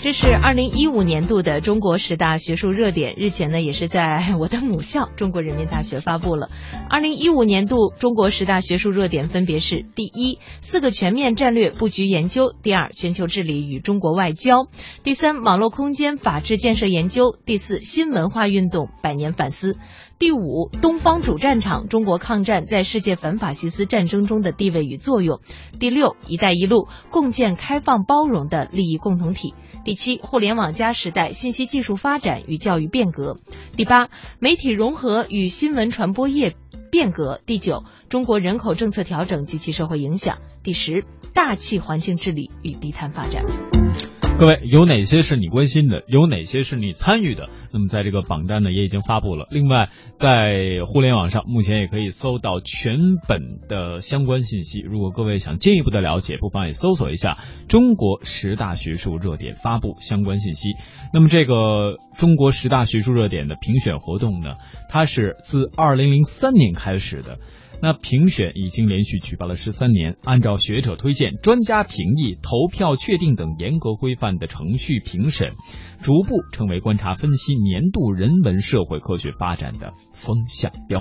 这是二零一五年度的中国十大学术热点，日前呢也是在我的母校中国人民大学发布了。二零一五年度中国十大学术热点分别是：第一，四个全面战略布局研究；第二，全球治理与中国外交；第三，网络空间法治建设研究；第四，新文化运动百年反思；第五，东方主战场中国抗战在世界反法西斯战争中的地位与作用；第六，一带一路共建开放包容的利益共同体。第七，互联网加时代信息技术发展与教育变革；第八，媒体融合与新闻传播业变革；第九，中国人口政策调整及其社会影响；第十，大气环境治理与低碳发展。各位，有哪些是你关心的？有哪些是你参与的？那么在这个榜单呢，也已经发布了。另外，在互联网上目前也可以搜到全本的相关信息。如果各位想进一步的了解，不妨也搜索一下“中国十大学术热点”发布相关信息。那么这个中国十大学术热点的评选活动呢，它是自二零零三年开始的。那评选已经连续举办了十三年，按照学者推荐、专家评议、投票确定等严格规范的程序评审，逐步成为观察分析年度人文社会科学发展的风向标。